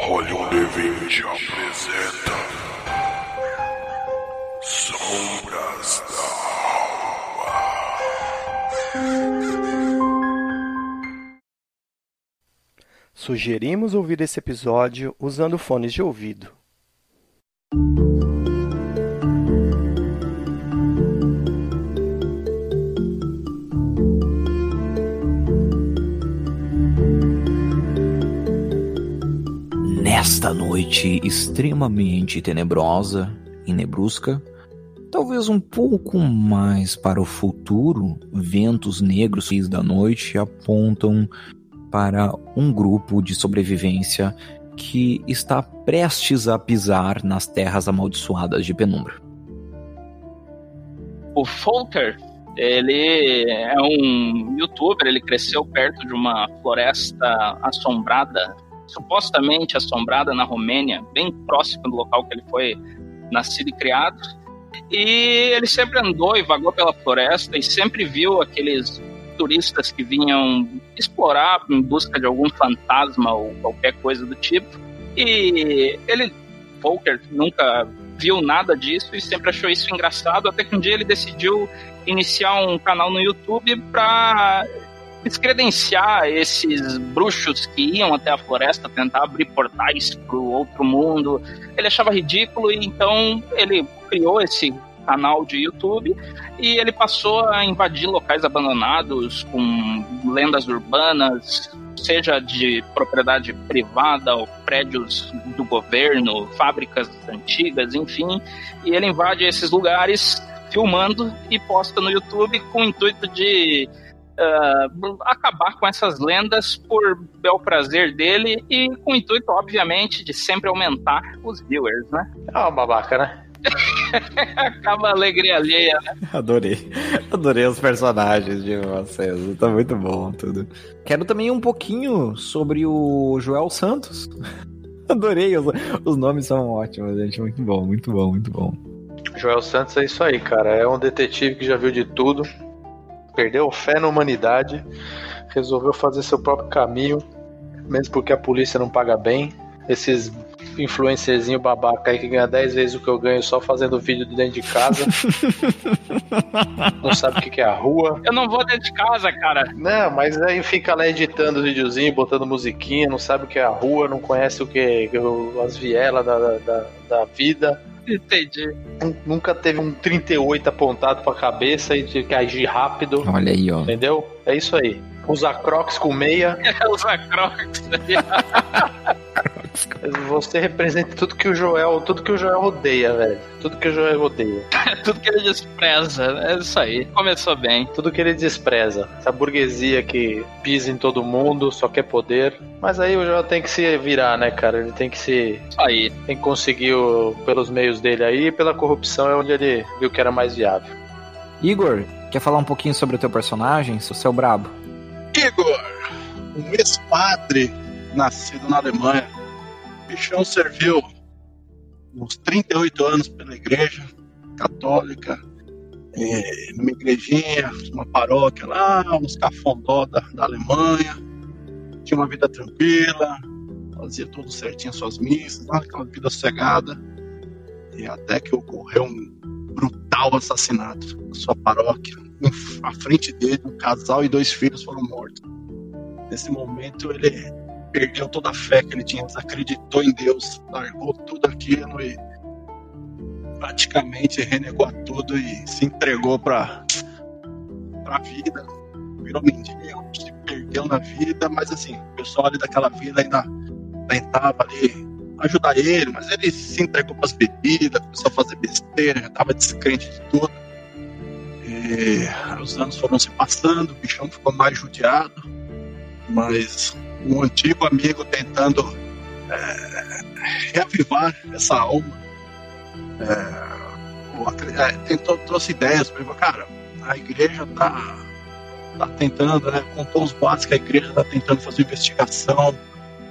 Rolion D20 apresenta Sombras da Sugerimos ouvir esse episódio usando fones de ouvido. Extremamente tenebrosa e nebrusca, talvez um pouco mais para o futuro, ventos negros da noite apontam para um grupo de sobrevivência que está prestes a pisar nas terras amaldiçoadas de Penumbra. O Folker, ele é um youtuber, ele cresceu perto de uma floresta assombrada, supostamente assombrada na Romênia, bem próximo do local que ele foi nascido e criado. E ele sempre andou e vagou pela floresta e sempre viu aqueles turistas que vinham explorar em busca de algum fantasma ou qualquer coisa do tipo. E ele, Volker, nunca viu nada disso e sempre achou isso engraçado, até que um dia ele decidiu iniciar um canal no YouTube para descredenciar esses bruxos que iam até a floresta tentar abrir portais para o outro mundo. Ele achava ridículo e então ele criou esse canal de YouTube e ele passou a invadir locais abandonados com lendas urbanas, seja de propriedade privada ou prédios do governo, fábricas antigas, enfim, e ele invade esses lugares filmando e posta no YouTube com o intuito de uh, acabar com essas lendas por bel prazer dele e com o intuito, obviamente, de sempre aumentar os viewers, né? É uma babaca, né? Acaba a alegria alheia, né? Adorei. Adorei os personagens de vocês. Tá muito bom tudo. Quero também um pouquinho sobre o Joel Santos. Adorei, os, os nomes são ótimos, gente. Muito bom, muito bom, muito bom. Joel Santos é isso aí, cara. É um detetive que já viu de tudo, perdeu fé na humanidade, resolveu fazer seu próprio caminho, mesmo porque a polícia não paga bem. Esses influencerzinho babaca aí que ganha 10 vezes o que eu ganho só fazendo vídeo dentro de casa. não sabe o que é a rua. Eu não vou dentro de casa, cara. Não, mas aí fica lá editando os videozinhos, botando musiquinha, não sabe o que é a rua, não conhece o que é as vielas da, da, da vida. Entendi. Nunca teve um 38 apontado pra cabeça e tinha que agir rápido. Olha aí, ó. Entendeu? É isso aí. Usa crocs com meia. Usa crocs. Você representa tudo que o Joel, tudo que o Joel odeia, velho. Tudo que o Joel odeia. tudo que ele despreza. É isso aí. Começou bem. Tudo que ele despreza. Essa burguesia que pisa em todo mundo, só quer poder. Mas aí o Joel tem que se virar, né, cara? Ele tem que se. Isso aí. Tem que conseguir o, pelos meios dele aí, pela corrupção é onde ele viu que era mais viável. Igor, quer falar um pouquinho sobre o teu personagem, o seu brabo? Igor, um ex-padre nascido na Alemanha. Bichão serviu uns 38 anos pela igreja católica, é, numa igrejinha, uma paróquia lá, uns cafundó da, da Alemanha. Tinha uma vida tranquila, fazia tudo certinho, suas missas, lá, aquela vida sossegada. E até que ocorreu um brutal assassinato na sua paróquia. À frente dele, um casal e dois filhos foram mortos. Nesse momento, ele perdeu toda a fé que ele tinha, desacreditou em Deus, largou tudo aquilo e praticamente renegou tudo e se entregou para a vida, virou mendigo, se perdeu na vida, mas assim, o pessoal ali daquela vida ainda tentava ali ajudar ele, mas ele se entregou para as bebidas, começou a fazer besteira, já estava descrente de tudo. E os anos foram se passando, o bichão ficou mais judiado, mas um antigo amigo tentando é, reavivar essa alma. É, é, tentou, trouxe ideias para ele, cara, a igreja tá, tá tentando, né, contou os boatos que a igreja tá tentando fazer investigação,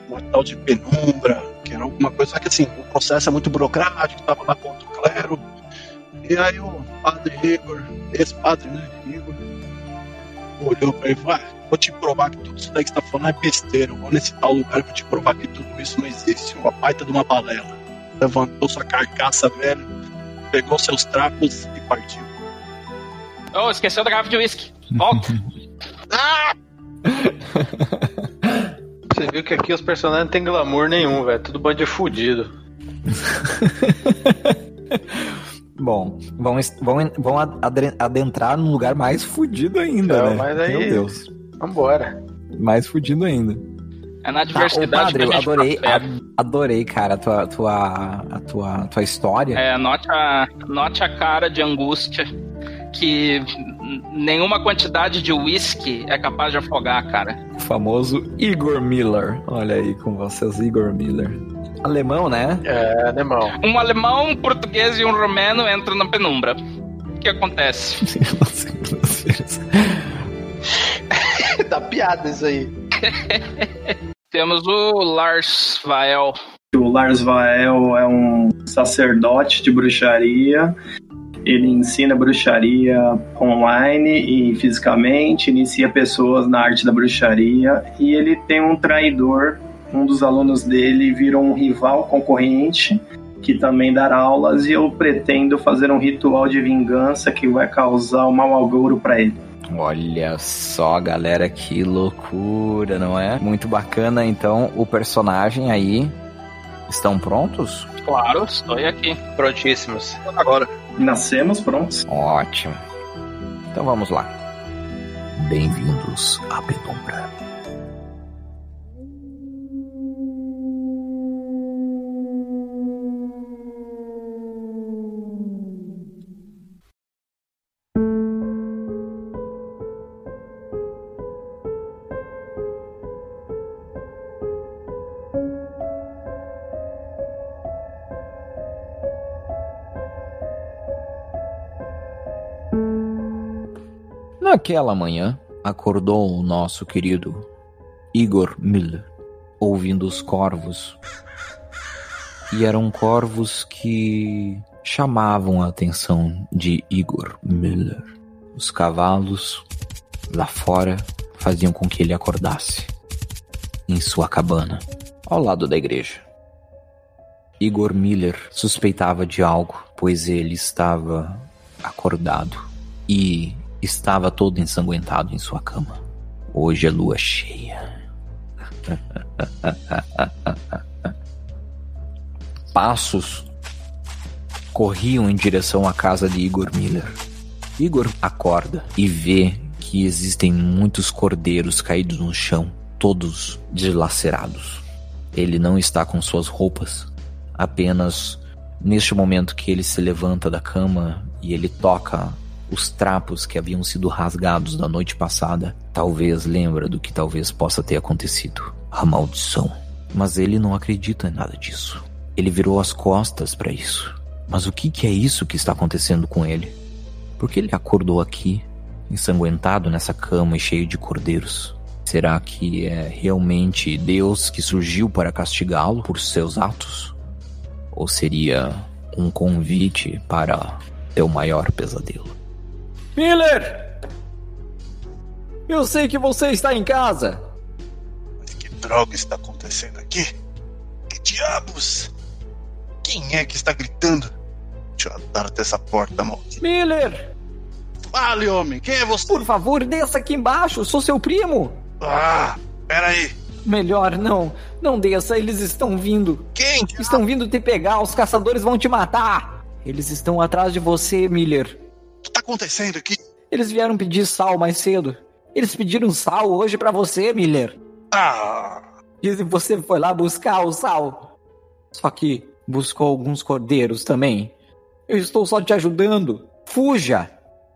uma tal de penumbra, que era alguma coisa, só que assim, o processo é muito burocrático, tava lá contra o clero, e aí o padre Igor, esse padre, né, Igor, olhou para ele e falou, ah, Vou te provar que tudo isso daí que você tá falando é besteira. Eu vou nesse tal lugar vou te provar que tudo isso não existe. Uma baita de uma balela. Levantou sua carcaça, velho, pegou seus trapos e partiu. Oh, esqueceu da garrafa de uísque. Volta. Você viu que aqui os personagens não tem glamour nenhum, velho. Tudo bando de fudido. Bom, vão, vão, adentrar num lugar mais fudido ainda, É, né? mas aí- Meu Deus. Vambora. Mais fudido ainda. É na Tá, diversidade padre, eu que a gente adorei, adorei, cara, a tua, tua, a tua, tua história. É, note a, note a cara de angústia que nenhuma quantidade de uísque é capaz de afogar, cara. O famoso Igor Miller. Olha aí com vocês, Igor Miller. Alemão, né? É, alemão. Um alemão, um português e um romeno entram na penumbra. O que acontece? Dá piada isso aí. Temos o Lars Vael. O Lars Vael é um sacerdote de bruxaria. Ele ensina bruxaria online e fisicamente, inicia pessoas na arte da bruxaria e ele tem um traidor. Um dos alunos dele virou um rival concorrente que também dá aulas e eu pretendo fazer um ritual de vingança que vai causar um mau agouro para ele. Olha só, galera, que loucura, não é? Muito bacana, então, o personagem aí. Estão prontos? Claro, estou aqui. Prontíssimos. Agora, Nascemos prontos. Ótimo. Então vamos lá. Bem-vindos à penumbra. Naquela manhã, acordou o nosso querido Igor Miller, ouvindo os corvos. E eram corvos que chamavam a atenção de Igor Miller. Os cavalos lá fora faziam com que ele acordasse em sua cabana, ao lado da igreja. Igor Miller suspeitava de algo, pois ele estava acordado e estava todo ensanguentado em sua cama. Hoje é lua cheia. Passos corriam em direção à casa de Igor Miller. Igor acorda e vê que existem muitos cordeiros caídos no chão, todos dilacerados. Ele não está com suas roupas, apenas neste momento que ele se levanta da cama e ele toca os trapos que haviam sido rasgados da noite passada, talvez lembra do que talvez possa ter acontecido. A maldição. Mas ele não acredita em nada disso. Ele virou as costas para isso. Mas o que, que é isso que está acontecendo com ele? Por que ele acordou aqui, ensanguentado nessa cama e cheio de cordeiros? Será que é realmente Deus que surgiu para castigá-lo por seus atos? Ou seria um convite para teu maior pesadelo? Miller! Eu sei que você está em casa. mas que droga está acontecendo aqui? Que diabos? Quem é que está gritando? Deixa eu dar até essa porta, maldita. Miller, Fale, homem, quem é você? por favor, desça aqui embaixo. Sou seu primo. Ah, peraí. Melhor não, não desça. Eles estão vindo. Quem? Estão vindo te pegar. Os caçadores vão te matar. Eles estão atrás de você, Miller. O que está acontecendo aqui? Eles vieram pedir sal mais cedo. Eles pediram sal hoje pra você, Miller. Ah, Dizem que você foi lá buscar o sal. Só que buscou alguns cordeiros também. Eu estou só te ajudando. Fuja!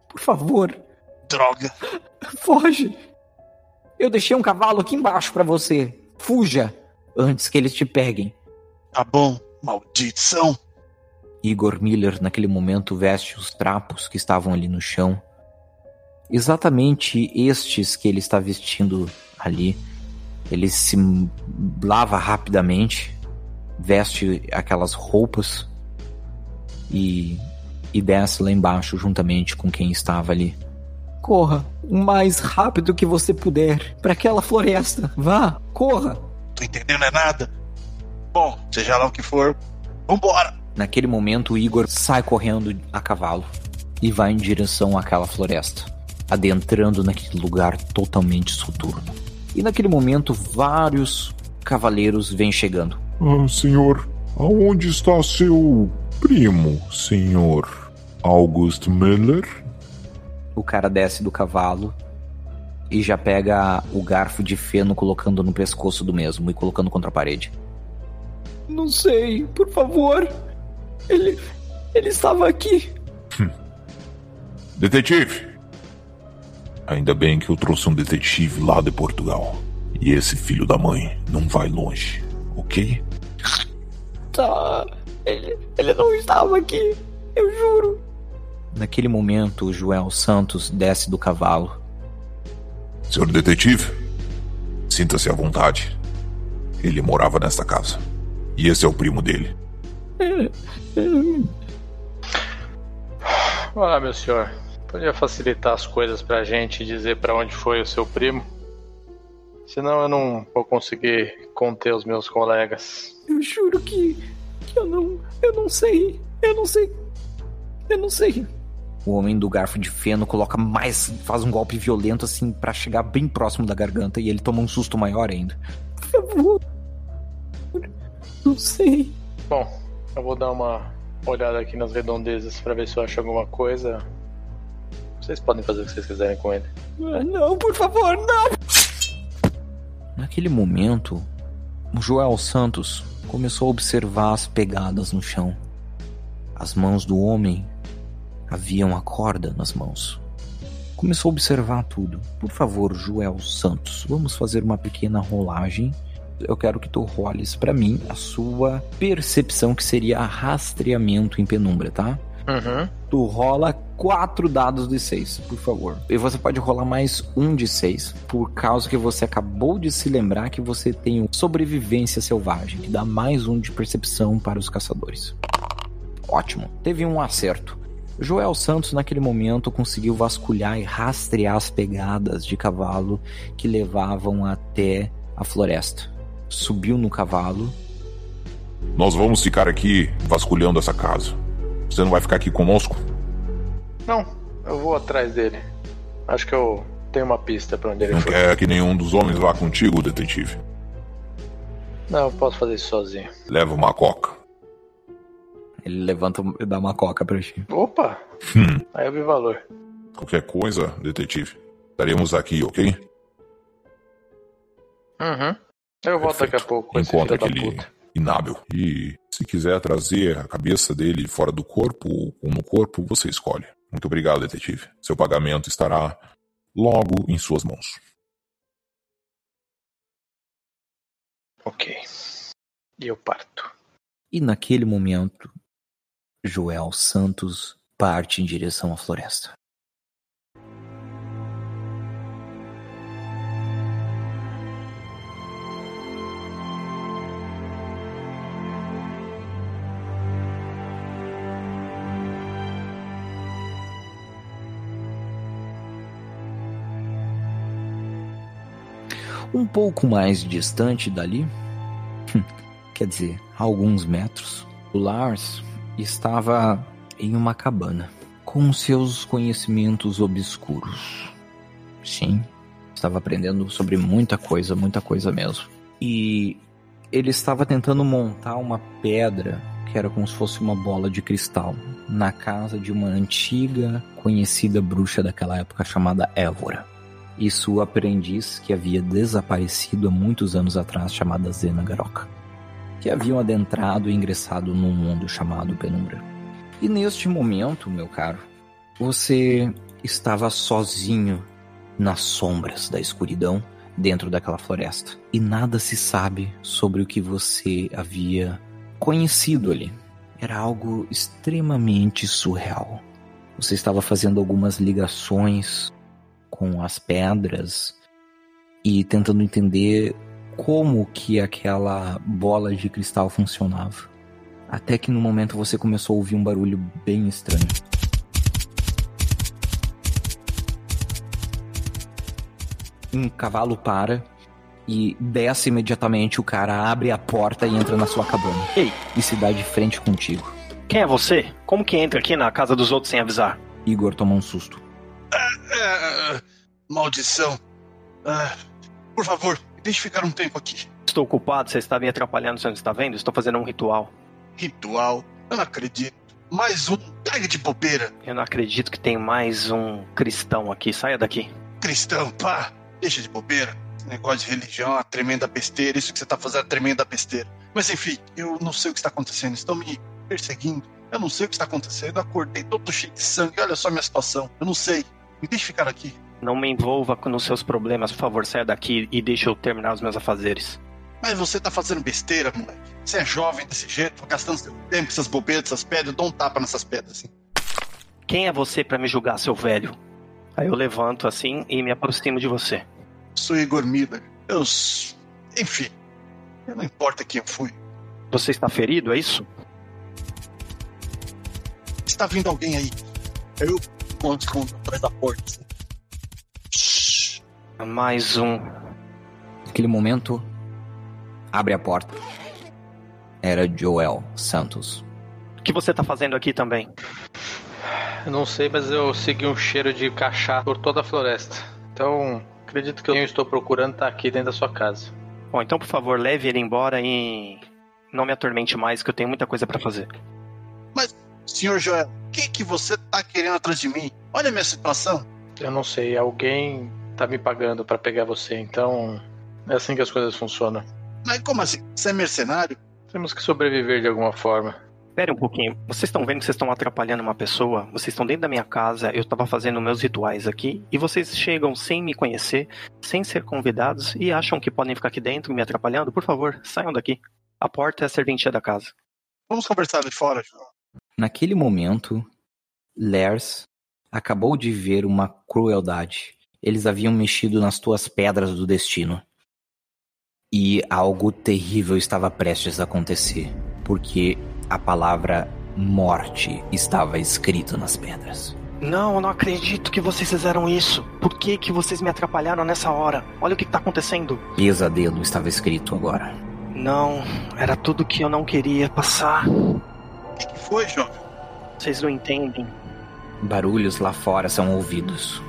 Por favor, droga. foge! Eu deixei um cavalo aqui embaixo pra você. Fuja! Antes que eles te peguem. Tá bom, maldição. Igor Miller, naquele momento, veste os trapos que estavam ali no chão. Exatamente estes que ele está vestindo ali. Ele se lava rapidamente, veste aquelas roupas e, e desce lá embaixo juntamente com quem estava ali corra o mais rápido que você puder para aquela floresta. Vá, corra. Tô entendendo é nada. Bom, seja lá o que for, vambora. Naquele momento, o Igor sai correndo a cavalo e vai em direção àquela floresta, adentrando naquele lugar totalmente soturno. E naquele momento, vários cavaleiros vêm chegando. Ah, senhor, aonde está seu primo, senhor August Miller? O cara desce do cavalo e já pega o garfo de feno colocando no pescoço do mesmo e colocando contra a parede. Não sei, por favor. Ele. Ele estava aqui. Detetive! Ainda bem que eu trouxe um detetive lá de Portugal. E esse filho da mãe não vai longe, ok? Tá. Ele, ele não estava aqui. Eu juro. Naquele momento, o Joel Santos desce do cavalo. Senhor detetive, sinta-se à vontade. Ele morava nesta casa. E esse é o primo dele. Olá, meu senhor. Podia facilitar as coisas pra gente e dizer pra onde foi o seu primo? Senão eu não vou conseguir conter os meus colegas. Eu juro que, que eu não. Eu não sei. Eu não sei. Eu não sei. O homem do garfo de feno coloca mais. faz um golpe violento assim pra chegar bem próximo da garganta e ele toma um susto maior ainda. Por favor. Não sei. Bom, eu vou dar uma olhada aqui nas redondezas pra ver se eu acho alguma coisa. Vocês podem fazer o que vocês quiserem com ele. Ah, Não, por favor, não! Naquele momento, o Joel Santos começou a observar as pegadas no chão. As mãos do homem haviam a corda nas mãos. Começou a observar tudo. Por favor, Joel Santos, vamos fazer uma pequena rolagem. Eu quero que tu roles pra mim a sua percepção, que seria rastreamento em penumbra, tá? Uhum. Tu rola quatro dados de seis, por favor. E você pode rolar mais um de seis, por causa que você acabou de se lembrar que você tem o sobrevivência selvagem, que dá mais um de percepção para os caçadores. Ótimo. Teve um acerto. Joel Santos, naquele momento, conseguiu vasculhar e rastrear as pegadas de cavalo que levavam até a floresta. Subiu no cavalo. Nós vamos ficar aqui vasculhando essa casa. Você não vai ficar aqui conosco? Não, eu vou atrás dele. Acho que eu tenho uma pista pra onde ele Não foi. quer que nenhum dos homens vá contigo, detetive? Não, eu posso fazer isso sozinho. Leva uma coca. Ele levanta e dá uma coca pra ti. Opa! Hum, Aí eu vi valor. qualquer coisa, detetive. Estaremos aqui, ok? Uhum. Eu volto daqui a Perfeito. pouco Encontra aquele inábil. E se quiser trazer a cabeça dele fora do corpo ou no corpo, você escolhe. Muito obrigado, detetive. Seu pagamento estará logo em suas mãos. Ok. E eu parto. E naquele momento, Joel Santos parte em direção à floresta. Um pouco mais distante dali, quer dizer, alguns metros, o Lars estava em uma cabana com seus conhecimentos obscuros. Sim, estava aprendendo sobre muita coisa, muita coisa mesmo. E ele estava tentando montar uma pedra que era como se fosse uma bola de cristal na casa de uma antiga conhecida bruxa daquela época chamada Évora e sua aprendiz que havia desaparecido há muitos anos atrás, chamada Zena Garoka, que haviam adentrado e ingressado num mundo chamado Penumbra. E neste momento, meu caro, você estava sozinho nas sombras da escuridão dentro daquela floresta e nada se sabe sobre o que você havia conhecido ali. Era algo extremamente surreal. Você estava fazendo algumas ligações com as pedras e tentando entender como que aquela bola de cristal funcionava. Até que no momento você começou a ouvir um barulho bem estranho. Um cavalo para e desce imediatamente. O cara abre a porta e entra na sua cabana. Ei. E se dá de frente contigo. Quem é você? Como que entra aqui na casa dos outros sem avisar? Igor toma um susto. É, maldição. Ah, por favor, deixe ficar um tempo aqui. Estou ocupado, você está me atrapalhando, você não está vendo? Estou fazendo um ritual. Ritual? Eu não acredito. Mais um. Pega de bobeira. Eu não acredito que tem mais um cristão aqui. Saia daqui. Cristão, pá. Deixa de bobeira. Esse negócio de religião é uma tremenda besteira. Isso que você tá fazendo é uma tremenda besteira. Mas enfim, eu não sei o que está acontecendo. Estão me perseguindo. Eu não sei o que está acontecendo. Eu acordei todo cheio de sangue. Olha só a minha situação. Eu não sei. Me deixe ficar aqui. Não me envolva nos seus problemas, por favor, saia daqui e deixe eu terminar os meus afazeres. Mas você tá fazendo besteira, moleque. Você é jovem desse jeito, gastando seu tempo com essas bobeiras, essas pedras. Dá um tapa nessas pedras, assim. Quem é você para me julgar, seu velho? Aí eu levanto assim e me aproximo de você. Sou Igor Miller. Eu. Enfim. Não importa quem eu fui. Você está ferido, é isso? Está vindo alguém aí. Eu escondo, escondo atrás da porta. Shhh. Mais um. Naquele momento, abre a porta. Era Joel Santos. O que você está fazendo aqui também? Eu não sei, mas eu segui um cheiro de cachaça por toda a floresta. Então, acredito que quem eu estou procurando está aqui dentro da sua casa. Bom, então por favor, leve ele embora e não me atormente mais, que eu tenho muita coisa para fazer. Mas, senhor Joel, o que, que você tá querendo atrás de mim? Olha a minha situação. Eu não sei, alguém tá me pagando para pegar você, então é assim que as coisas funcionam. Mas como assim? Você é mercenário? Temos que sobreviver de alguma forma. Espere um pouquinho. Vocês estão vendo que vocês estão atrapalhando uma pessoa? Vocês estão dentro da minha casa, eu estava fazendo meus rituais aqui, e vocês chegam sem me conhecer, sem ser convidados, e acham que podem ficar aqui dentro me atrapalhando? Por favor, saiam daqui. A porta é a serventia da casa. Vamos conversar ali fora, Joel. Naquele momento, Lers acabou de ver uma crueldade. Eles haviam mexido nas tuas pedras do destino. E algo terrível estava prestes a acontecer, porque a palavra morte estava escrita nas pedras. Não, eu não acredito que vocês fizeram isso. Por que, que vocês me atrapalharam nessa hora? Olha o que está acontecendo. Pesadelo estava escrito agora. Não, era tudo que eu não queria passar. Foi, jovem? Vocês não entendem. Barulhos lá fora são ouvidos.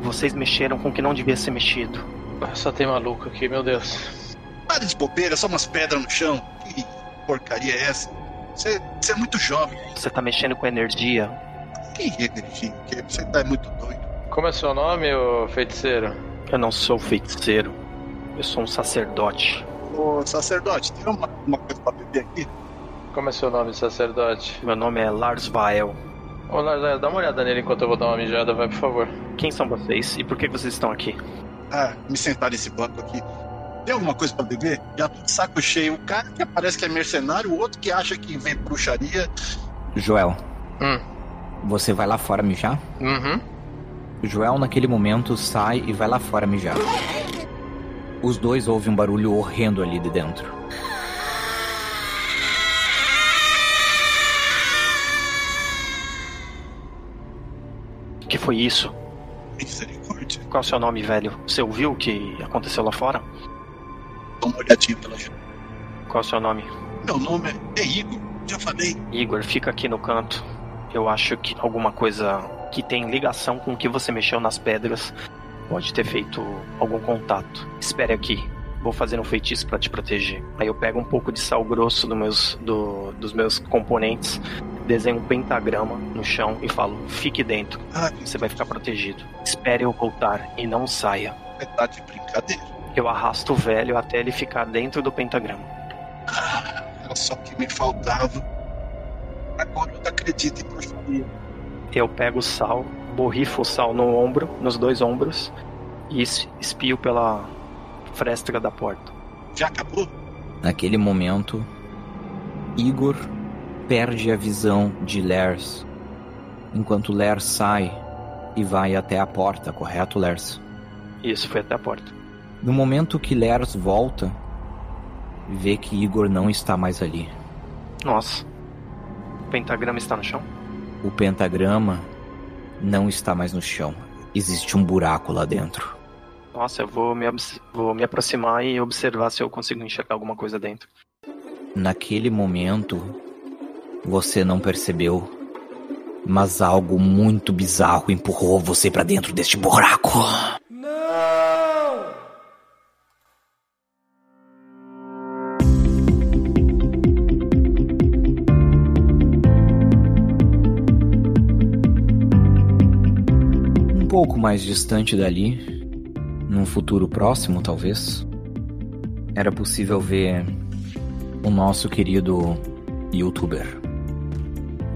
Vocês mexeram com o que não devia ser mexido. Só tem maluco aqui, meu Deus. Para de bobeira, só umas pedras no chão. Que porcaria é essa? Você, você é muito jovem. Você tá mexendo com energia. Que energia? Que você tá muito doido. Como é seu nome, ô feiticeiro? Eu não sou feiticeiro. Eu sou um sacerdote. Ô, sacerdote, tem uma, uma coisa pra beber aqui? Como é seu nome, sacerdote? Meu nome é Lars Vael. Ô, Lars, dá uma olhada nele enquanto eu vou dar uma mijada, vai, por favor. Quem são vocês e por que vocês estão aqui? Ah, me sentar nesse banco aqui. Tem alguma coisa pra beber? Já tô de saco cheio. O cara que parece que é mercenário, o outro que acha que vem bruxaria. Joel, Hum. você vai lá fora mijar? Uhum. Joel, naquele momento, sai e vai lá fora mijar. Os dois ouvem um barulho horrendo ali de dentro. O que foi isso? Misericórdia. Qual é o seu nome, velho? Você ouviu o que aconteceu lá fora? Dá uma olhadinha pela janela. Qual é o seu nome? Meu nome é, é Igor. Já falei. Igor, fica aqui no canto. Eu acho que alguma coisa que tem ligação com o que você mexeu nas pedras pode ter feito algum contato. Espere aqui. Vou fazer um feitiço para te proteger. Aí eu pego um pouco de sal grosso do meus, do- dos meus componentes, desenho um pentagrama no chão e falo: fique dentro. Ah, Você vai ficar protegido. Espere eu voltar e não saia. você tá de brincadeira. Eu arrasto o velho até ele ficar dentro do pentagrama. Era só o que me faltava. Agora eu acredito em bruxaria. Eu pego o sal, borrifo o sal no ombro, nos dois ombros, e es- espio pela fresta da porta. Já acabou? Naquele momento, Igor perde a visão de Lers, enquanto Lers sai e vai até a porta, correto, Lers? Isso foi até a porta. No momento que Lers volta, vê que Igor não está mais ali. Nossa. O pentagrama está no chão? o pentagrama não está mais no chão. Existe um buraco lá dentro. Nossa, eu vou me, vou me aproximar e observar se eu consigo enxergar alguma coisa dentro. Naquele momento, você não percebeu, mas algo muito bizarro empurrou você para dentro deste buraco. Mais distante dali, num futuro próximo talvez, era possível ver o nosso querido youtuber.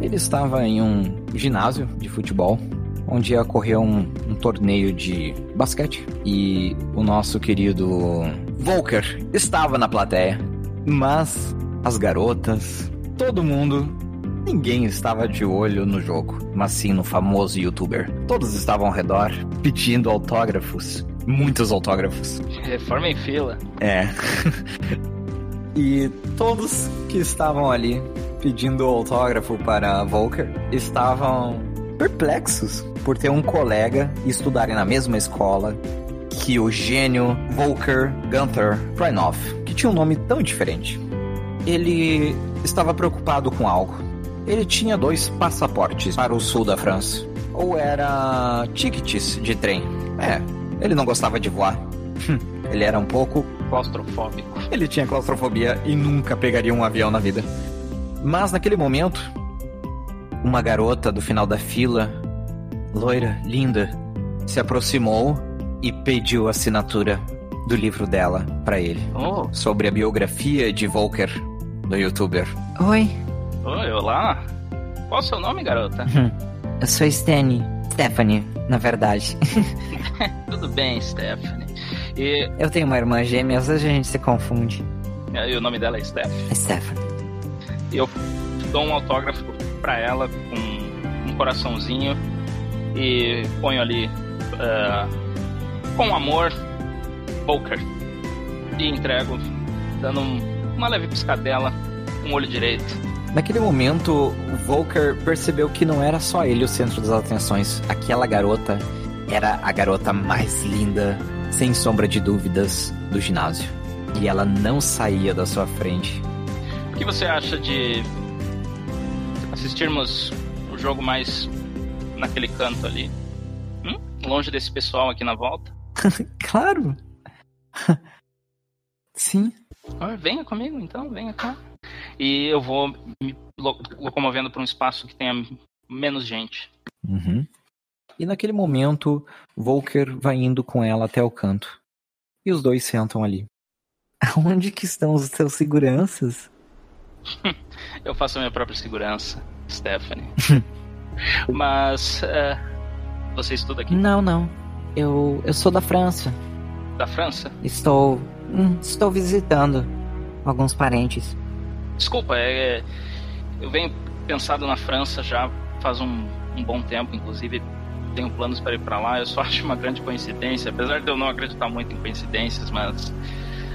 Ele estava em um ginásio de futebol, onde ia correr um, um torneio de basquete. E o nosso querido Volker estava na plateia. Mas as garotas, todo mundo, ninguém estava de olho no jogo, mas sim no famoso youtuber. Todos estavam ao redor pedindo autógrafos. Muitos autógrafos. Reforma em fila. É. e todos que estavam ali pedindo autógrafo para Volker estavam perplexos por ter um colega e estudarem na mesma escola que o gênio Volker Gunther Prinoff, que tinha um nome tão diferente. Ele estava preocupado com algo. Ele tinha dois passaportes para o sul da França. Ou era tickets de trem. É, ele não gostava de voar. Ele era um pouco Claustrofóbico. ele tinha claustrofobia e nunca pegaria um avião na vida. Mas naquele momento, uma garota do final da fila, loira, linda, se aproximou e pediu a assinatura do livro dela pra ele, Oh, sobre a biografia de Volker, do youtuber. Oi, olá. Qual o seu nome, garota? eu sou Steny. Stephanie, na verdade. Tudo bem, Stephanie. E, Eu tenho uma irmã gêmea, às vezes a gente se confunde. e o nome dela é Steph. É Stephanie. E eu dou um autógrafo pra ela com um coraçãozinho e ponho ali ah, com amor Poker e entrego dando um- uma leve piscadela com o olho direito. Naquele momento, Volker percebeu que não era só ele o centro das atenções. Aquela garota era a garota mais linda, sem sombra de dúvidas, do ginásio. E ela não saía da sua frente. O que você acha de assistirmos o jogo mais naquele canto ali? Hum? Longe desse pessoal aqui na volta? Claro. Sim. Ah, venha comigo então, venha cá. E eu vou me lo- locomovendo para um espaço que tenha menos gente. Uhum. E naquele momento, Volker vai indo com ela até o canto. E os dois sentam ali. Aonde que estão os seus seguranças? Eu faço a minha própria segurança, Stephanie. Mas é, você estuda aqui Não, não. Eu, eu sou da França. da França? Estou. hum, estou visitando alguns parentes. Desculpa, é, eu venho pensado na França já faz um, um bom tempo, inclusive tenho planos para ir para lá. Eu só acho uma grande coincidência, apesar de eu não acreditar muito em coincidências, mas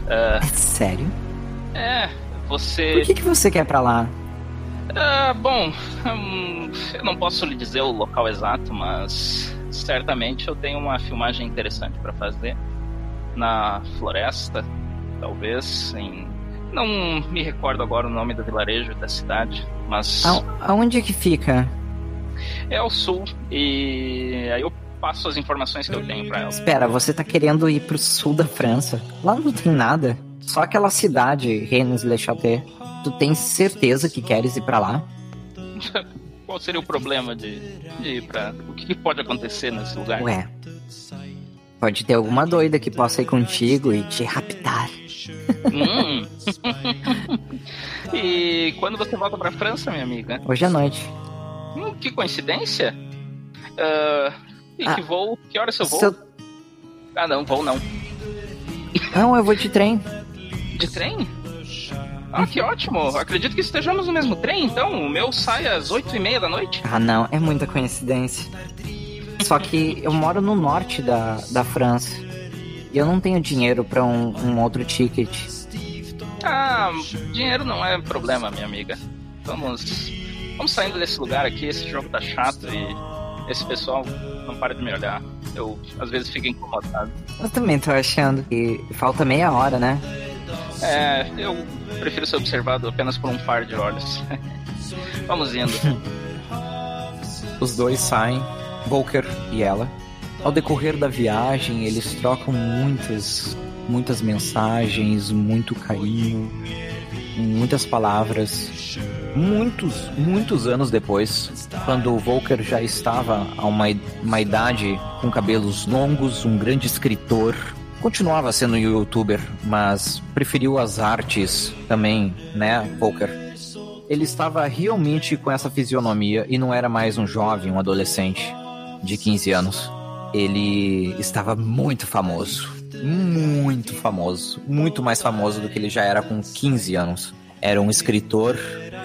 É sério? é Por você. que, que você quer pra lá? Ah, bom, hum, eu não posso lhe dizer o local exato, mas certamente eu tenho uma filmagem interessante para fazer na floresta, talvez em não me recordo agora o nome do vilarejo da cidade, mas A- aonde é que fica? é ao sul e aí eu passo as informações que eu tenho para ela. Espera, você tá querendo ir pro sul da França? Lá não tem nada. Só aquela cidade, Rennes-le-Château. Tu tens certeza que queres ir pra lá? Qual seria o problema de, de ir para? O que, que pode acontecer nesse lugar? Ué. Pode ter alguma doida que possa ir contigo e te raptar. Hum. e quando você volta para França, minha amiga? Hoje à noite. Hum, que coincidência. Ah, e Ah, que voo? Que horas eu vou? Seu... Ah, não, voo não. Não, eu vou de trem. De trem? Ah, que ótimo. Acredito que estejamos no mesmo trem, então. O meu sai às oito e meia da noite. Ah, não, é muita coincidência. Só que eu moro no norte da, da França. E eu não tenho dinheiro pra um, um outro ticket. Ah, dinheiro não é problema, minha amiga. Vamos Vamos saindo desse lugar aqui, esse jogo tá chato e esse pessoal não para de me olhar. Eu às vezes fico incomodado. Eu também tô achando que falta meia hora, né? É, eu prefiro ser observado apenas por um par de olhos. Vamos indo. Os dois saem, Volker e ela. Ao decorrer da viagem, eles trocam muitas, muitas mensagens, muito carinho, muitas palavras. Muitos, muitos anos depois, quando o Volker já estava a uma, uma idade com cabelos longos, um grande escritor, continuava sendo youtuber, mas preferiu as artes também, né, Volker? Ele estava realmente com essa fisionomia e não era mais um jovem, um adolescente de 15 anos. Ele estava muito famoso. Muito famoso. Muito mais famoso do que ele já era com 15 anos. Era um escritor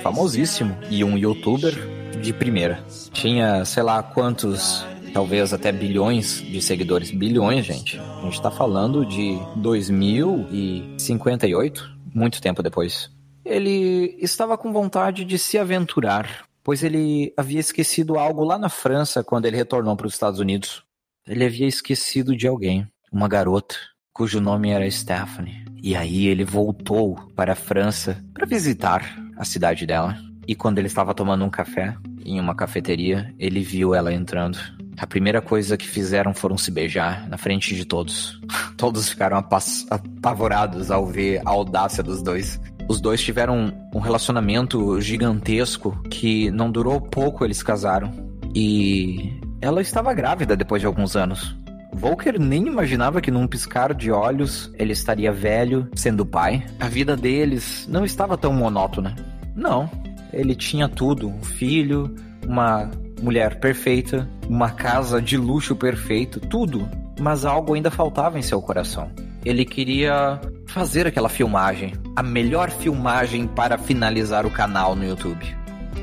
famosíssimo e um youtuber de primeira. Tinha, sei lá quantos, talvez até bilhões de seguidores. Bilhões, gente. A gente tá falando de 2058, muito tempo depois. Ele estava com vontade de se aventurar, pois ele havia esquecido algo lá na França quando ele retornou para os Estados Unidos. Ele havia esquecido de alguém, uma garota, cujo nome era Stephanie. E aí ele voltou para a França para visitar a cidade dela. E quando ele estava tomando um café em uma cafeteria, ele viu ela entrando. A primeira coisa que fizeram foram se beijar na frente de todos. Todos ficaram apavorados ao ver a audácia dos dois. Os dois tiveram um relacionamento gigantesco que não durou pouco, eles casaram. E ela estava grávida depois de alguns anos. Volker nem imaginava que num piscar de olhos ele estaria velho, sendo pai. A vida deles não estava tão monótona. Não, ele tinha tudo: um filho, uma mulher perfeita, uma casa de luxo perfeito, tudo. Mas algo ainda faltava em seu coração. Ele queria fazer aquela filmagem, a melhor filmagem para finalizar o canal no YouTube.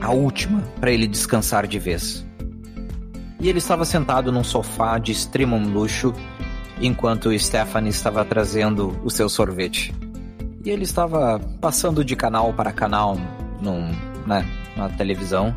A última para ele descansar de vez. E ele estava sentado num sofá de extremo luxo, enquanto Stephanie estava trazendo o seu sorvete. E ele estava passando de canal para canal num, né, na televisão,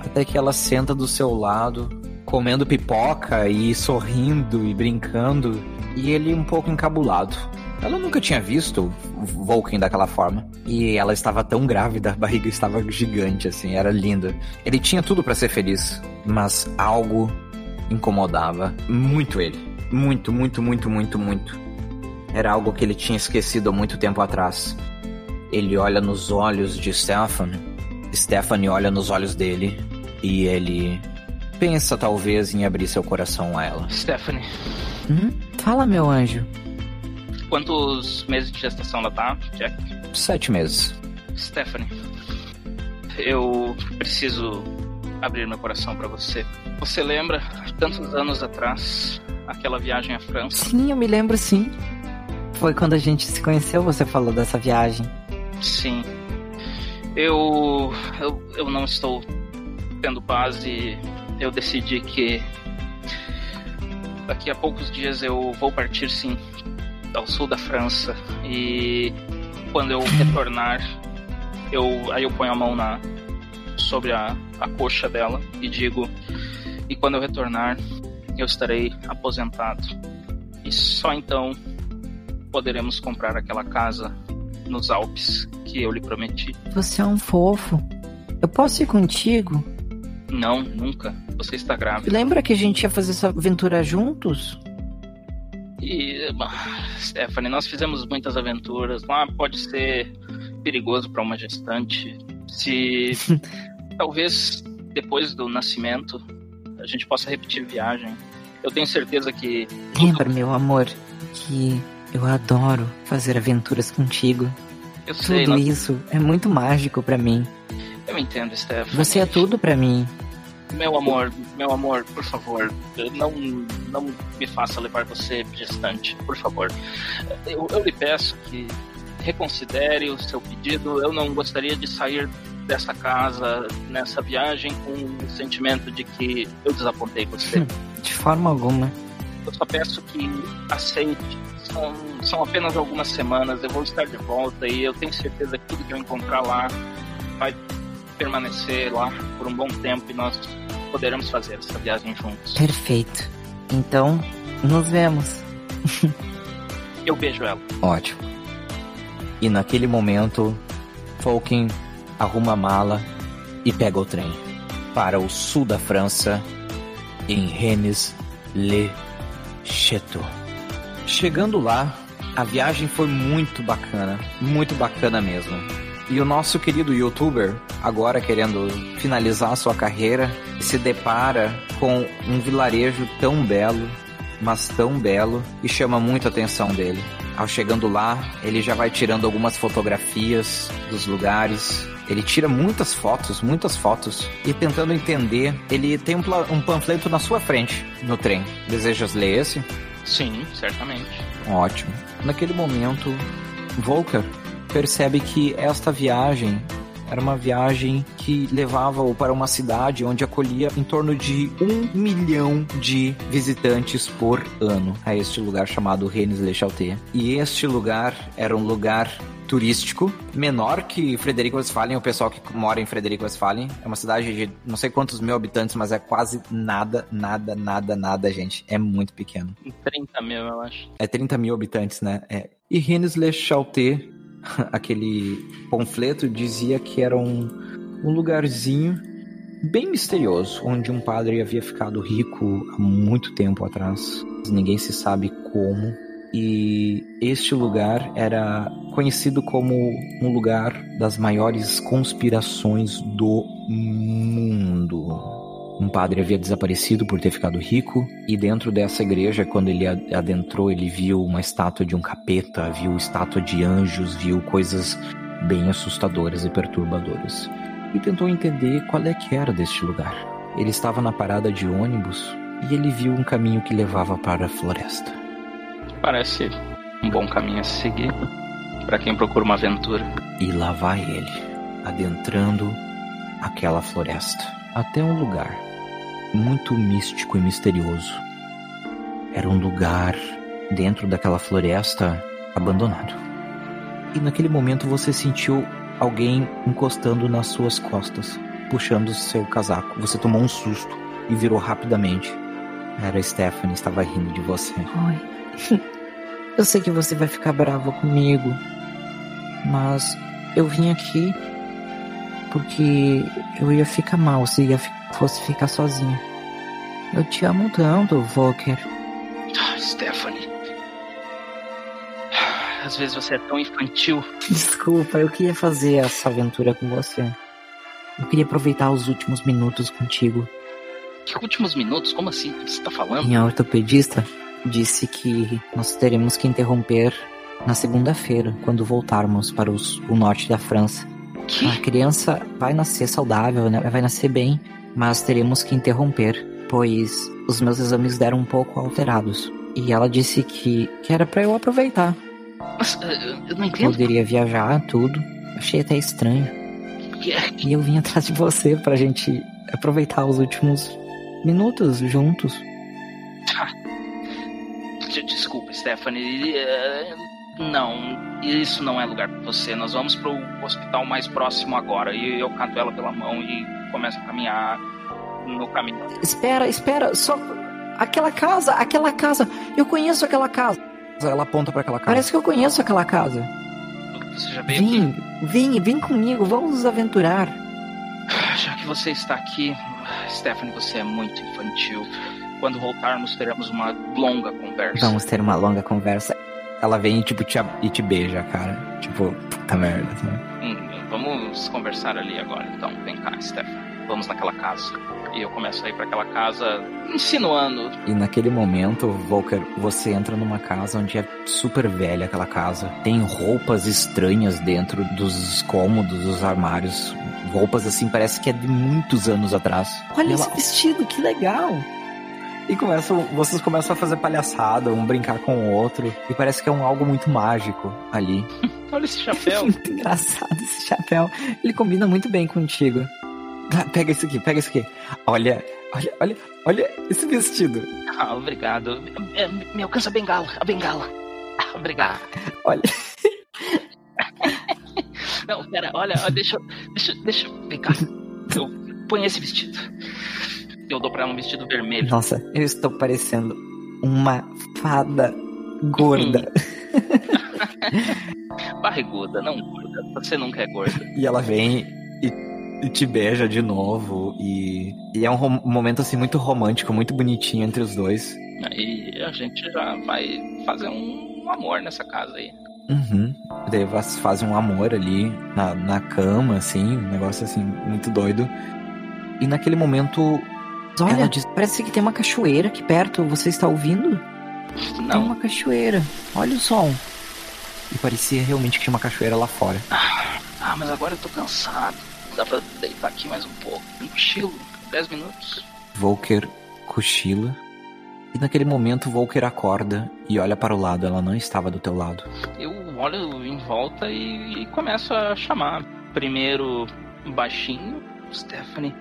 até que ela senta do seu lado, comendo pipoca e sorrindo e brincando, e ele um pouco encabulado. Ela nunca tinha visto o Vulcan daquela forma. E ela estava tão grávida, a barriga estava gigante, assim, era linda. Ele tinha tudo para ser feliz, mas algo incomodava muito ele. Muito, muito, muito, muito, muito. Era algo que ele tinha esquecido há muito tempo atrás. Ele olha nos olhos de Stephanie. Stephanie olha nos olhos dele. E ele pensa talvez em abrir seu coração a ela. Stephanie. Hum? Fala, meu anjo. Quantos meses de gestação ela tá, Jack? Sete meses. Stephanie, eu preciso abrir meu coração para você. Você lembra, tantos anos atrás, aquela viagem à França? Sim, eu me lembro sim. Foi quando a gente se conheceu, você falou dessa viagem. Sim. Eu, eu, eu não estou tendo paz e eu decidi que daqui a poucos dias eu vou partir sim ao sul da França e quando eu retornar eu aí eu ponho a mão na sobre a, a coxa dela e digo e quando eu retornar eu estarei aposentado e só então poderemos comprar aquela casa nos Alpes que eu lhe prometi. Você é um fofo. Eu posso ir contigo? Não, nunca. Você está grávida. Lembra que a gente ia fazer essa aventura juntos? E, Stephanie, nós fizemos muitas aventuras. Lá pode ser perigoso para uma gestante. Se talvez depois do nascimento a gente possa repetir viagem. Eu tenho certeza que. Lembra, meu amor, que eu adoro fazer aventuras contigo. Eu sei, tudo nós... isso é muito mágico para mim. Eu entendo, Stephanie. Você é tudo para mim. Meu amor, meu amor, por favor, não, não me faça levar você distante, por favor. Eu, eu lhe peço que reconsidere o seu pedido. Eu não gostaria de sair dessa casa, nessa viagem, com o sentimento de que eu desapontei você. De forma alguma. Eu só peço que aceite. São, são apenas algumas semanas, eu vou estar de volta e eu tenho certeza que tudo que eu encontrar lá vai permanecer lá por um bom tempo e nós poderemos fazer essa viagem juntos. Perfeito. Então, nos vemos. Eu beijo ela. Ótimo. E naquele momento, Tolkien arruma a mala e pega o trem para o sul da França, em Rennes-le-Château. Chegando lá, a viagem foi muito bacana, muito bacana mesmo. E o nosso querido youtuber, agora querendo finalizar sua carreira, se depara com um vilarejo tão belo, mas tão belo, e chama muito a atenção dele. Ao chegando lá, ele já vai tirando algumas fotografias dos lugares. Ele tira muitas fotos, muitas fotos, e tentando entender, ele tem um, um panfleto na sua frente, no trem. Desejas ler esse? Sim, certamente. Ótimo. Naquele momento, Volker percebe que esta viagem era uma viagem que levava-o para uma cidade onde acolhia em torno de um milhão de visitantes por ano a este lugar chamado Rennes-le-Château. E este lugar era um lugar turístico, menor que Frederico Westphalen, o pessoal que mora em Frederico Westphalen. É uma cidade de não sei quantos mil habitantes, mas é quase nada, nada, nada, nada, gente. É muito pequeno. 30 mil, eu acho. É 30 mil habitantes, né? É. E Rennes-le-Château, aquele panfleto, dizia que era um, um lugarzinho bem misterioso, onde um padre havia ficado rico há muito tempo atrás. Ninguém se sabe como. E este lugar era conhecido como um lugar das maiores conspirações do mundo. Um padre havia desaparecido por ter ficado rico, e dentro dessa igreja, quando ele adentrou, ele viu uma estátua de um capeta, viu estátua de anjos, viu coisas bem assustadoras e perturbadoras. E tentou entender qual é que era deste lugar. Ele estava na parada de ônibus e ele viu um caminho que levava para a floresta. Parece um bom caminho a se seguir para quem procura uma aventura. E lá vai ele, adentrando aquela floresta, até um lugar muito místico e misterioso. Era um lugar dentro daquela floresta abandonado. E naquele momento você sentiu alguém encostando nas suas costas, puxando seu casaco. Você tomou um susto e virou rapidamente. Era Stephanie, estava rindo de você. Oi. Eu sei que você vai ficar brava comigo, mas eu vim aqui porque eu ia ficar mal se ia fosse ficar sozinha. Eu te amo tanto, Volker. Ah, Stephanie. Às vezes você é tão infantil. Desculpa, eu queria fazer essa aventura com você. Eu queria aproveitar os últimos minutos contigo. Que últimos minutos? Como assim? O que você tá falando? Minha ortopedista disse que nós teremos que interromper na segunda-feira, quando voltarmos para os- o norte da França. Que? A criança vai nascer saudável, né? vai nascer bem, mas teremos que interromper, pois os meus exames deram um pouco alterados. E ela disse que, que era pra eu aproveitar. Mas eu não entendo. Poderia viajar, tudo. Achei até estranho. É- E eu vim atrás de você pra gente aproveitar os últimos minutos juntos. De- Desculpa, Stephanie. eh, Não, isso não é lugar pra você. Nós vamos pro hospital mais próximo agora. E eu canto ela pela mão e começo a caminhar no caminho. Espera, espera, só. Aquela casa, aquela casa. Eu conheço aquela casa. Ela aponta para aquela casa. Parece que eu conheço aquela casa. Você já veio aqui? Vem, vem, vem comigo, vamos nos aventurar. Já que você está aqui, Stephanie, você é muito infantil. Quando voltarmos, teremos uma longa conversa. Vamos ter uma longa conversa. Ela vem e, tipo, te, e te beija, cara. Tipo, puta merda, sabe? Hum, vamos conversar ali agora, então. Vem cá, Stephanie. Vamos naquela casa. E eu começo a ir para aquela casa insinuando. E naquele momento, Volker, você entra numa casa onde é super velha aquela casa. Tem roupas estranhas dentro dos cômodos, dos armários. Roupas assim, parece que é de muitos anos atrás. Olha E esse ela- vestido, que legal. E começam, vocês começam a fazer palhaçada, um brincar com o outro. E parece que é um algo muito mágico ali. Olha esse chapéu. Muito engraçado esse chapéu. Ele combina muito bem contigo. Pega isso aqui, pega isso aqui. Olha, olha, olha, olha esse vestido. ah, obrigado. É, Me alcança a bengala, a bengala. Ah, obrigado. Olha. Não, pera, olha, deixa, eu- Deixa, deixa, vem cá. Eu põe esse vestido. Eu dou pra ela um vestido vermelho. Nossa, eu estou parecendo uma fada gorda. Barriguda, não gorda. Você nunca é gorda. E ela vem e, e te beija de novo. E, e é um momento assim muito romântico, muito bonitinho entre os dois. Aí a gente já vai fazer um amor nessa casa aí. Uhum. Daí vocês fazem um amor ali na, na cama, assim, um negócio assim, muito doido. E naquele momento. Olha, Ela diz- parece que tem uma cachoeira aqui perto. Você está ouvindo? Tem Não, uma cachoeira. Olha o som. E parecia realmente que tinha uma cachoeira lá fora. ah, mas agora eu tô cansado. Dá pra deitar aqui mais um pouco. Um cochilo, 10 minutos. Volker cochila. E naquele momento Volker acorda e olha para o lado. Ela não estava do teu lado. Eu olho em volta e, e começo a chamar. Primeiro, baixinho, Stephanie.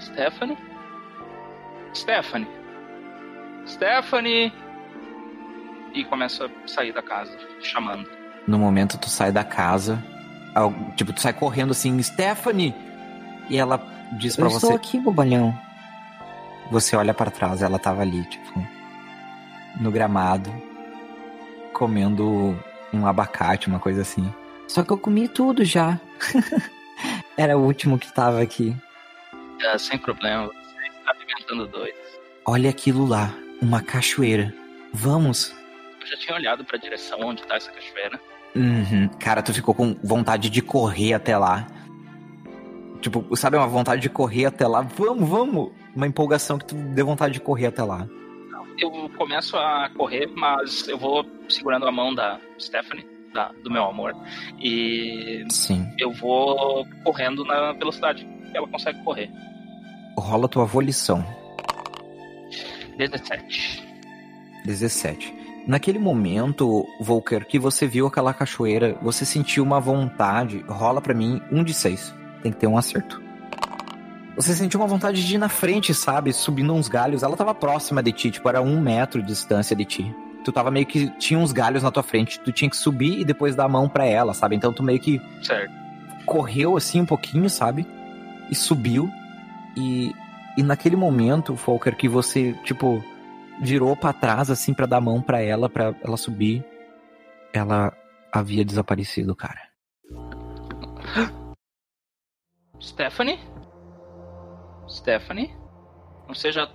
Stephanie? Stephanie. Stephanie! E começo a sair da casa, chamando. No momento tu sai da casa. Tipo, tu sai correndo assim, Stephanie! E ela diz pra Eu você. estou aqui, bobalhão. Você olha pra trás, ela tava ali, tipo, no gramado, comendo um abacate, uma coisa assim. Só que eu comi tudo já. Era o último que tava aqui. Ah, sem problema, está alimentando dois. Olha aquilo lá, uma cachoeira. Vamos. Eu já tinha olhado pra direção onde tá essa cachoeira. Uhum. Cara, tu ficou com vontade de correr até lá. Tipo, sabe, uma vontade de correr até lá. Vamos, vamos! Uma empolgação que tu deu vontade de correr até lá. Eu começo a correr, mas eu vou segurando a mão da Stephanie, da- do meu amor, e Sim. eu vou correndo na velocidade que ela consegue correr. Rola tua volição. 17. 17. Naquele momento, Volker, que você viu aquela cachoeira, você sentiu uma vontade. Rola pra mim um de seis. Tem que ter um acerto. Você sentiu uma vontade de ir na frente, sabe? Subindo uns galhos. Ela tava próxima de ti, tipo, era um metro de distância de ti. Tu tava meio que. Tinha uns galhos na tua frente. Tu tinha que subir e depois dar a mão pra ela, sabe? Então tu meio que Certo. correu assim um pouquinho, sabe? E subiu. E, e naquele momento, Volker, que você, tipo, virou pra trás assim pra dar a mão pra ela, pra ela subir, ela havia desaparecido, cara. Stephanie? Stephanie? Não seja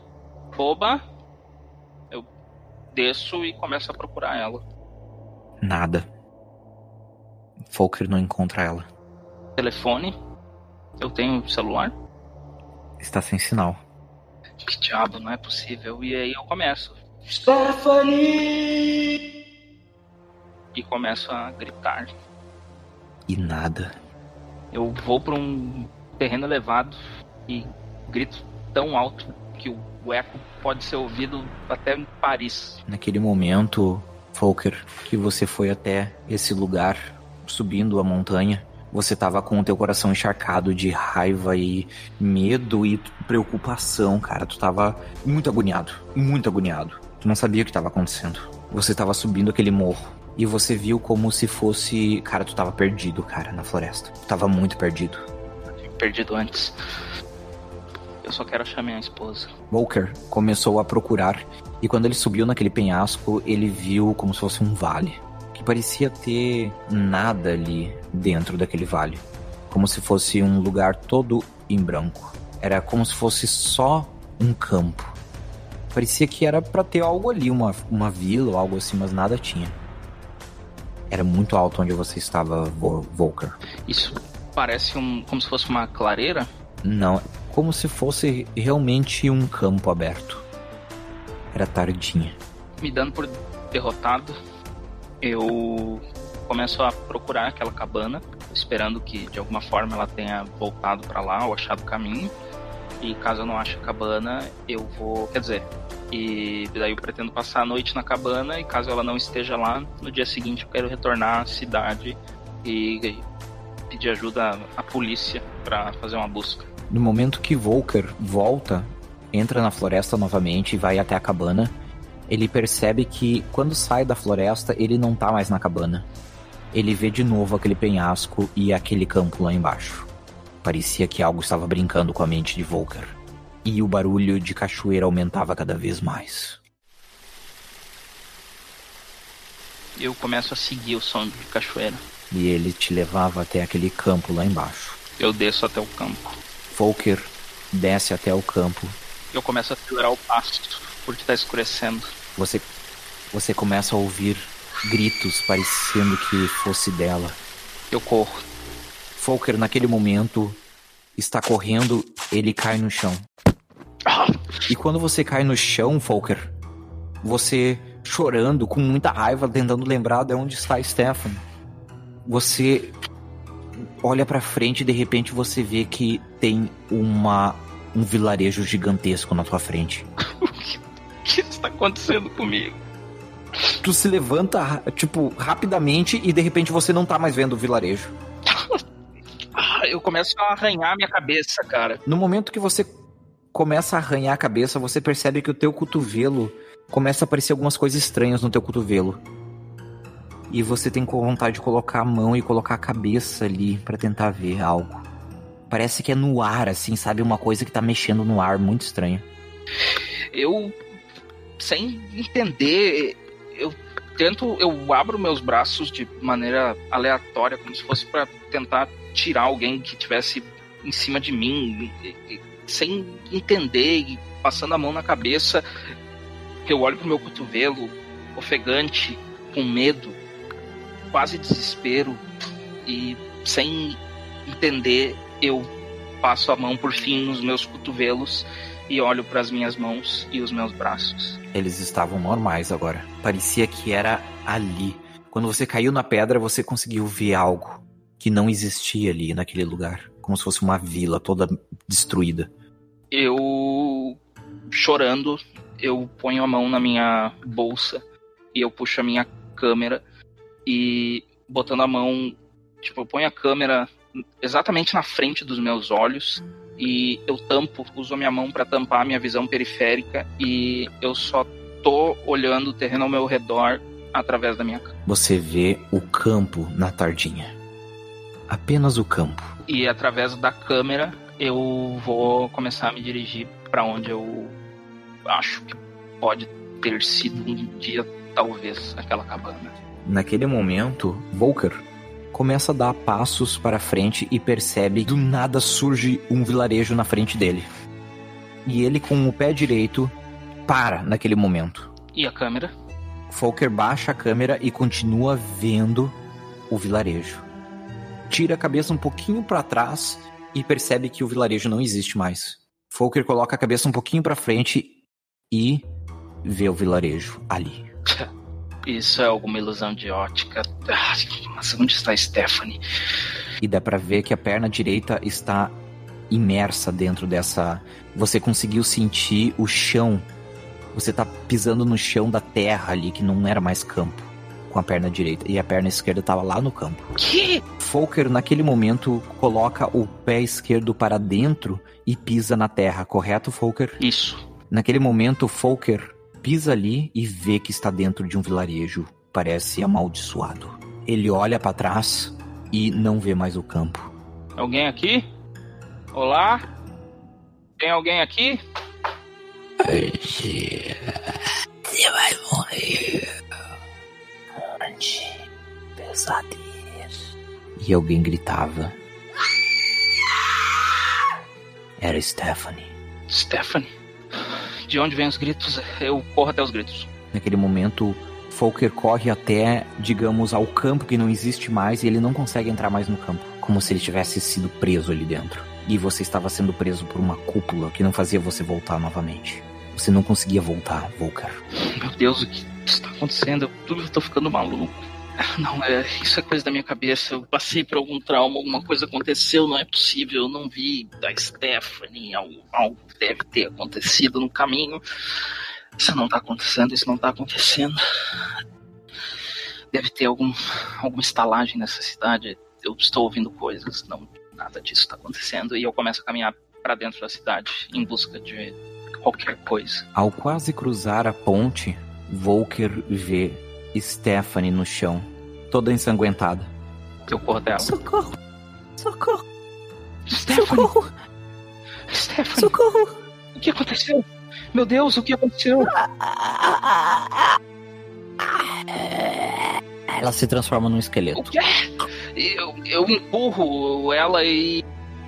boba. Eu desço e começo a procurar ela. Nada. Volker não encontra ela. Telefone. Eu tenho celular. Está sem sinal. Que diabo, não é possível. E aí eu começo. Stephanie! E começo a gritar. E nada. Eu vou para um terreno elevado e grito tão alto que o eco pode ser ouvido até em Paris. Naquele momento, Volker, que você foi até esse lugar, subindo a montanha, você tava com o teu coração encharcado de raiva e medo e preocupação, cara. Tu tava muito agoniado, muito agoniado. Tu não sabia o que tava acontecendo. Você tava subindo aquele morro e você viu como se fosse, cara, tu tava perdido, cara, na floresta. Tu tava muito perdido. Perdido antes. Eu só quero achar minha esposa. Walker começou a procurar e quando ele subiu naquele penhasco, ele viu como se fosse um vale, que parecia ter nada ali dentro daquele vale, como se fosse um lugar todo em branco. Era como se fosse só um campo. Parecia que era pra ter algo ali, uma, uma vila ou algo assim, mas nada tinha. Era muito alto onde você estava, Vo- Volker. Isso parece um, como se fosse uma clareira. Não, como se fosse realmente um campo aberto. Era tardinha. Me dando por derrotado, eu começo a procurar aquela cabana, esperando que de alguma forma ela tenha voltado para lá ou achado o caminho. E caso eu não ache a cabana, eu vou. Quer dizer, e daí eu pretendo passar a noite na cabana. E caso ela não esteja lá, no dia seguinte eu quero retornar à cidade e, pedir ajuda à polícia para fazer uma busca. No momento que Volker volta, entra na floresta novamente e vai até a cabana, ele percebe que quando sai da floresta, ele não tá mais na cabana. Ele vê de novo aquele penhasco e aquele campo lá embaixo. Parecia que algo estava brincando com a mente de Volker. E o barulho de cachoeira aumentava cada vez mais. Eu começo a seguir o som de cachoeira. E ele te levava até aquele campo lá embaixo. Eu desço até o campo. Volker desce até o campo. Eu começo a acelerar o passo, porque tá escurecendo. Você, você começa a ouvir gritos parecendo que fosse dela. Eu corro. Volker, naquele momento, está correndo, ele cai no chão. E quando você cai no chão, Volker, você chorando, com muita raiva, tentando lembrar de onde está Stefan. Você olha pra frente e de repente você vê que tem uma um vilarejo gigantesco na tua frente. Que está acontecendo comigo? Tu se levanta, tipo, rapidamente e de repente você não tá mais vendo o vilarejo. Ah, Eu começo a arranhar minha cabeça, cara. No momento que você começa a arranhar a cabeça, você percebe que o teu cotovelo começa a aparecer algumas coisas estranhas no teu cotovelo. E você tem vontade de colocar a mão e colocar a cabeça ali pra tentar ver algo. Parece que é no ar, assim, sabe? Uma coisa que tá mexendo no ar, muito estranha. Eu, sem entender, eu tento, eu abro meus braços de maneira aleatória, como se fosse pra tentar tirar alguém que tivesse em cima de mim, sem entender e passando a mão na cabeça. Eu olho pro meu cotovelo, ofegante, com medo, quase desespero e sem entender, eu passo a mão por fim nos meus cotovelos e olho para as minhas mãos e os meus braços. Eles estavam normais agora. Parecia que era ali. Quando você caiu na pedra, você conseguiu ver algo que não existia ali naquele lugar. Como se fosse uma vila toda destruída. Eu, chorando, eu ponho a mão na minha bolsa e eu puxo a minha câmera e botando a mão, tipo, eu ponho a câmera exatamente na frente dos meus olhos e eu tampo, uso a minha mão para tampar a minha visão periférica e eu só tô olhando o terreno ao meu redor através da minha câmera. Você vê o campo na tardinha. Apenas o campo. E através da câmera eu vou começar a me dirigir para onde eu acho que pode ter sido um dia, talvez, aquela cabana. Naquele momento, Volker começa a dar passos para frente e percebe do nada surge um vilarejo na frente dele. E ele, com o pé direito, para naquele momento. E a câmera? Volker baixa a câmera e continua vendo o vilarejo. Tira a cabeça um pouquinho para trás e percebe que o vilarejo não existe mais. Volker coloca a cabeça um pouquinho para frente e vê o vilarejo ali. Isso é alguma ilusão de ótica. Ah, Mas onde está Stephanie? E dá pra ver que a perna direita está imersa dentro dessa. Você conseguiu sentir o chão. Você tá pisando no chão da terra ali, que não era mais campo, com a perna direita. E a perna esquerda tava lá no campo. Que? Folker, naquele momento, coloca o pé esquerdo para dentro e pisa na terra, correto, Folker? Isso. Naquele momento, Folker pisa ali e vê que está dentro de um vilarejo. Parece amaldiçoado. Ele olha para trás e não vê mais o campo. Alguém aqui? Olá? Tem alguém aqui? Você vai morrer. Onde? Pesadelo. E alguém gritava. Era Stephanie. Stephanie? De onde vêm os gritos? Eu corro até os gritos. Naquele momento, Folker corre até, digamos, ao campo que não existe mais e ele não consegue entrar mais no campo. Como se ele tivesse sido preso ali dentro. E você estava sendo preso por uma cúpula que não fazia você voltar novamente. Você não conseguia voltar, Volker. Meu Deus, o que está acontecendo? Eu, tô ficando maluco. Não, é, isso é coisa da minha cabeça. Eu passei por algum trauma, alguma coisa aconteceu, não é possível. Eu não vi da Stephanie, algo, algo deve ter acontecido no caminho. Isso não tá acontecendo, isso não tá acontecendo. Deve ter algum, alguma estalagem nessa cidade. Eu estou ouvindo coisas, não, nada disso tá acontecendo. E eu começo a caminhar para dentro da cidade em busca de qualquer coisa. Ao quase cruzar a ponte, Volker vê Stephanie no chão, toda ensanguentada. Eu corro até ela. Socorro! Socorro! Stephanie! Socorro! Stephanie! Socorro! O que aconteceu? Meu Deus, o que aconteceu? Ela se transforma num esqueleto. O quê? Eu, eu empurro ela e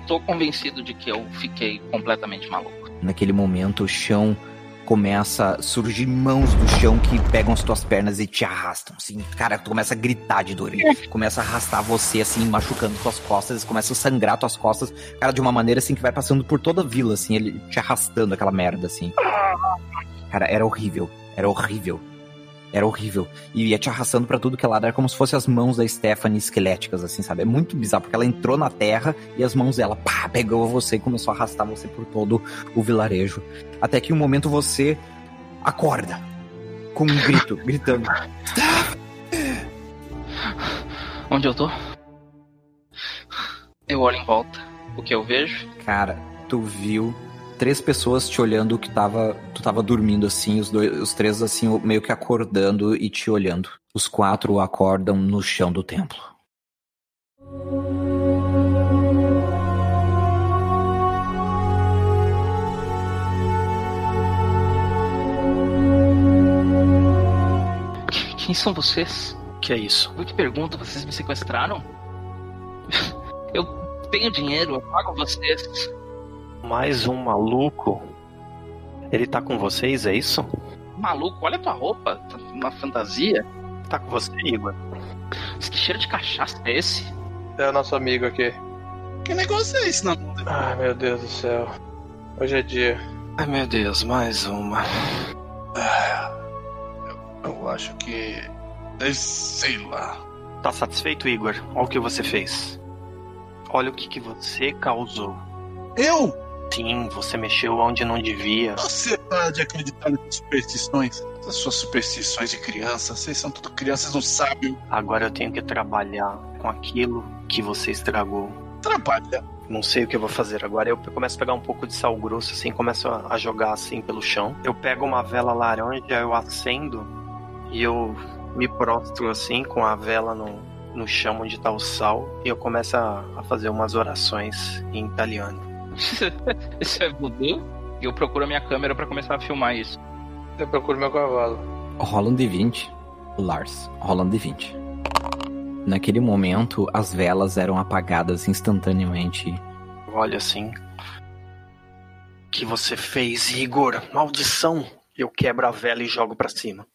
tô convencido de que eu fiquei completamente maluco. Naquele momento, o chão começa a surgir mãos do chão que pegam as tuas pernas e te arrastam, assim. Cara, tu começa a gritar de dor. Ele começa a arrastar você, assim, machucando tuas costas, começa a sangrar tuas costas, cara, de uma maneira, assim, que vai passando por toda a vila, assim, ele te arrastando aquela merda, assim. Cara, era horrível. Era horrível. Era horrível. E ia te arrastando pra tudo que é lado. Era como se fossem as mãos da Stephanie esqueléticas, assim, sabe? É muito bizarro, porque ela entrou na terra e as mãos dela, pá, pegou você e começou a arrastar você por todo o vilarejo. Até que um momento você acorda. Com um grito, gritando. Onde eu tô? Eu olho em volta. O que eu vejo? Cara, tu viu três pessoas te olhando que tava. Tu tava dormindo assim, os, dois, os três assim, meio que acordando e te olhando. Os quatro acordam no chão do templo. Quem são vocês? Que é isso? Eu te pergunto, vocês me sequestraram? Eu tenho dinheiro, eu pago vocês. Mais um maluco? Ele tá com vocês, é isso? Maluco, olha a tua roupa, tá uma fantasia. Tá com você, Igor? Mas Que cheiro de cachaça é esse? É o nosso amigo aqui. Que negócio é esse, não? Ai, meu Deus do céu. Hoje é dia. Ai meu Deus, mais uma. Eu acho que. é, Sei lá. Tá satisfeito, Igor? Olha o que você fez. Olha o que, que você causou. Eu? Sim, você mexeu onde não devia. Você para de acreditar nessas superstições? Essas suas superstições de criança. Vocês são tudo crianças, não sabem. Agora eu tenho que trabalhar com aquilo que você estragou. Trabalha. Não sei o que eu vou fazer agora. Eu começo a pegar um pouco de sal grosso, assim, começo a a jogar assim pelo chão. Eu pego uma vela laranja, eu acendo e eu me prostro assim com a vela no, no chão onde tá o sal e eu começo a, a fazer umas orações em italiano. Isso é voodoo? E eu procuro a minha câmera pra começar a filmar isso. Eu procuro meu cavalo. Rola um D20. Lars, rola um D20. Naquele momento, as velas eram apagadas instantaneamente. Olha assim. O que você fez, Igor? Maldição! Eu quebro a vela e jogo pra cima.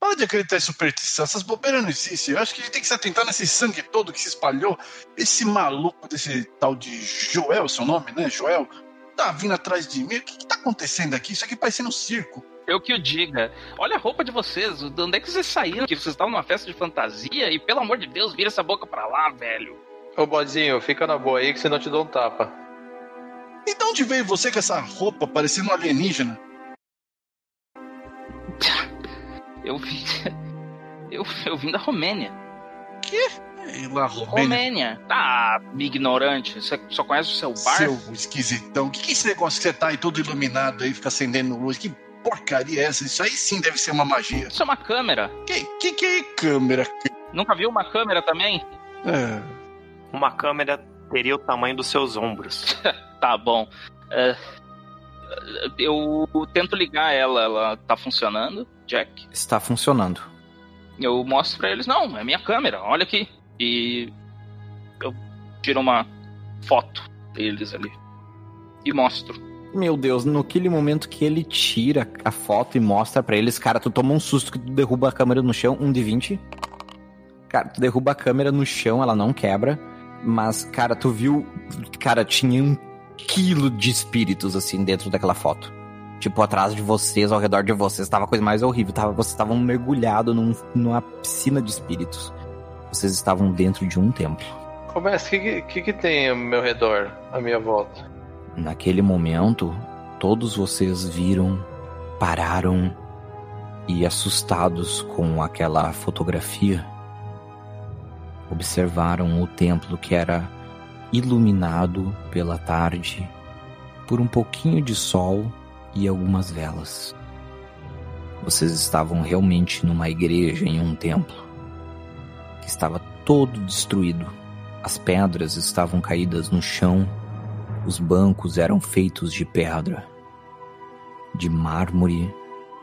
Para de acreditar em superstição. Essas bobeiras não existem. Eu acho que a gente tem que se atentar nesse sangue todo que se espalhou. Esse maluco desse tal de Joel, seu nome, né? Joel, tá vindo atrás de mim. O que, que tá acontecendo aqui? Isso aqui parecendo um circo. Eu que o diga. Olha a roupa de vocês. De onde é que vocês saíram? Que vocês estavam numa festa de fantasia? E pelo amor de Deus, vira essa boca pra lá, velho. Ô, bodinho, fica na boa aí que senão eu te dou um tapa. E de onde veio você com essa roupa parecendo um alienígena? Eu vim. Eu, eu vim da Romênia. Ei, lá, Romênia. Romênia. Tá, ignorante. Você só conhece o seu bar? Seu esquisitão. O que, que é esse negócio que você tá aí todo iluminado aí, fica acendendo luz? Que porcaria é essa? Isso aí sim deve ser uma magia. Isso é uma câmera. Que que, que é câmera? Nunca viu uma câmera também? É. Uma câmera teria o tamanho dos seus ombros. Tá bom. É, eu tento ligar ela, ela tá funcionando, Jack. Está funcionando. Eu mostro pra eles, não, é minha câmera, olha aqui. E eu tiro uma foto deles ali. E mostro. Meu Deus, naquele momento que ele tira a foto e mostra pra eles, cara, tu toma um susto que tu derruba a câmera no chão, um de 20. Cara, tu derruba a câmera no chão, ela não quebra. Mas, cara, tu viu. Cara, tinha um quilo de espíritos, assim, dentro daquela foto. Tipo, atrás de vocês, ao redor de vocês, tava a coisa mais horrível. Tava, vocês estavam mergulhados num, numa piscina de espíritos. Vocês estavam dentro de um templo. Começa, o que, que, que que tem ao meu redor, à minha volta? Naquele momento, todos vocês viram, pararam e, assustados com aquela fotografia, observaram o templo que era iluminado pela tarde por um pouquinho de sol e algumas velas. Vocês estavam realmente numa igreja em um templo que estava todo destruído, As pedras estavam caídas no chão, os bancos eram feitos de pedra, de mármore,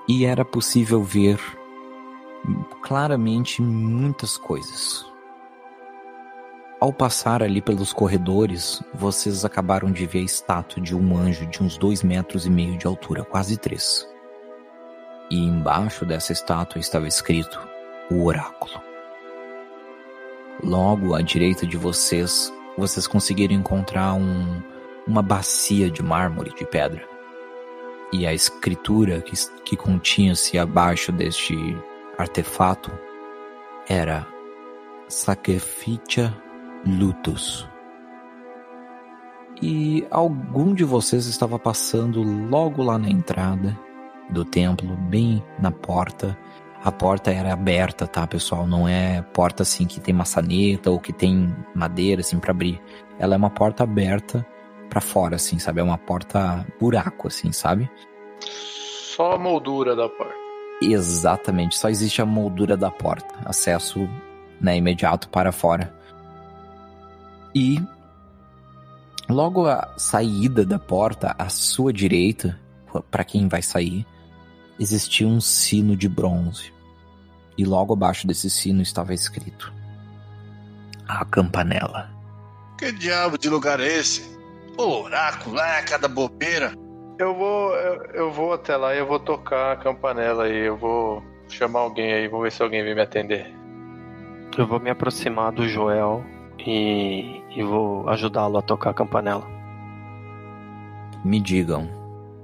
e era possível ver claramente muitas coisas. Ao passar ali pelos corredores, vocês acabaram de ver a estátua de um anjo de uns dois metros e meio de altura, quase três. E embaixo dessa estátua estava escrito o oráculo. Logo à direita de vocês, vocês conseguiram encontrar um, uma bacia de mármore de pedra. E a escritura que, que continha-se abaixo deste artefato era Sacrificia Lutus. E algum de vocês estava passando logo lá na entrada do templo, bem na porta. A porta era aberta, tá, pessoal? Não é porta assim que tem maçaneta ou que tem madeira assim para abrir. Ela é uma porta aberta para fora, assim, sabe? É uma porta buraco, assim, sabe? Só a moldura da porta. Exatamente, só existe a moldura da porta, acesso né, imediato para fora. E logo a saída da porta, à sua direita, para quem vai sair, existia um sino de bronze. E logo abaixo desse sino estava escrito: A Campanela. Que diabo de lugar é esse? Pô, oráculo, é cada bobeira. Eu vou, eu, eu vou até lá e eu vou tocar a campanela aí. Eu vou chamar alguém aí, vou ver se alguém vem me atender. Eu vou me aproximar do Joel e, e vou ajudá-lo a tocar a campanela. Me digam,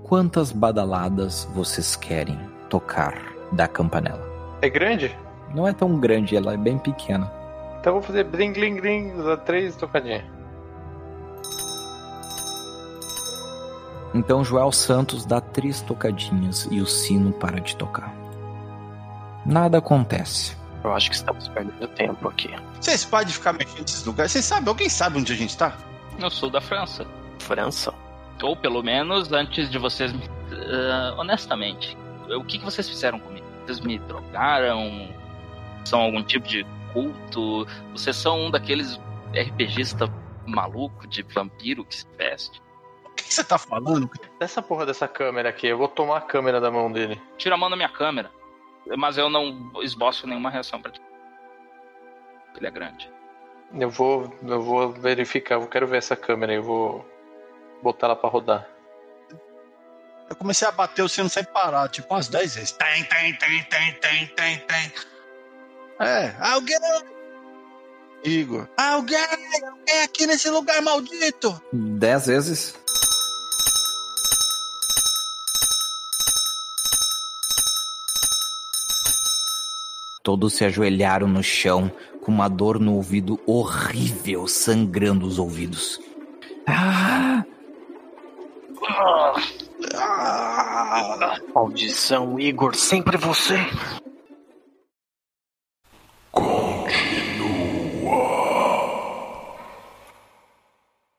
quantas badaladas vocês querem tocar da campanela? É grande? Não é tão grande, ela é bem pequena. Então eu vou fazer bling bling bling, usar três tocadinhas. Então Joel Santos dá três tocadinhas e o sino para de tocar. Nada acontece. Eu acho que estamos perdendo tempo aqui. Vocês podem ficar mexendo nesses lugares? Vocês sabem? Alguém sabe onde a gente tá? Eu sou da França. França? Ou pelo menos antes de vocês. me- Ah, honestamente, o que, que vocês fizeram comigo? Vocês me drogaram? São algum tipo de culto? Vocês são um daqueles RPGista maluco de vampiro que se veste? O que que você tá falando? Dessa porra dessa câmera aqui, eu vou tomar a câmera da mão dele. Tira a mão da minha câmera. Mas eu não esboço nenhuma reação pra ti. Ele é grande. Eu vou, eu vou verificar, eu quero ver essa câmera aí, eu vou botar ela pra rodar. Eu comecei a bater o sino sem parar, tipo umas 10 vezes. Tem, tem, tem, tem, tem, tem, tem. É, alguém. Igor. Alguém! Alguém aqui nesse lugar maldito! Dez vezes? Todos se ajoelharam no chão, com uma dor no ouvido horrível, sangrando os ouvidos. Ah! Ah, Maldição, Igor, sempre você.